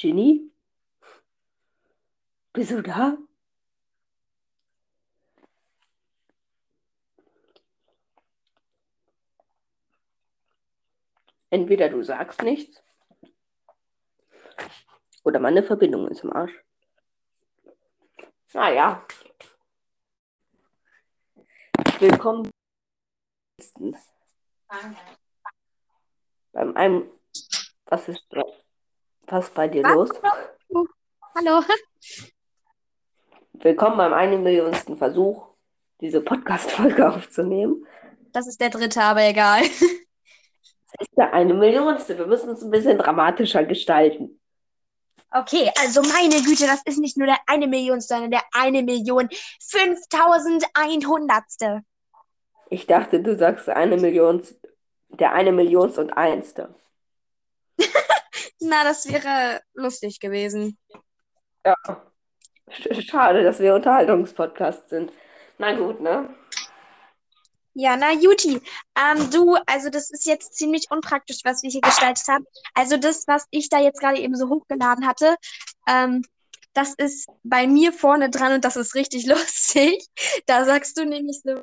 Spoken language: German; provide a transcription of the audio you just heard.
Ginny? Bist du da? Entweder du sagst nichts oder meine Verbindung ist im Arsch. Naja. Willkommen beim einem. Was ist was ist bei dir Was? los? Hallo. Willkommen beim einen Millionsten Versuch, diese Podcast-Folge aufzunehmen. Das ist der dritte, aber egal. Das ist der eine Millionste. Wir müssen es ein bisschen dramatischer gestalten. Okay, also meine Güte, das ist nicht nur der eine Million, sondern der eine Million fünftausendeinhundertste. Ich dachte, du sagst eine Million, der eine Millionst und einste. Na, das wäre lustig gewesen. Ja. Sch- Schade, dass wir Unterhaltungspodcast sind. Na gut, ne? Ja, na Juti, ähm, du, also das ist jetzt ziemlich unpraktisch, was wir hier gestaltet haben. Also das, was ich da jetzt gerade eben so hochgeladen hatte, ähm, das ist bei mir vorne dran und das ist richtig lustig. Da sagst du nämlich so,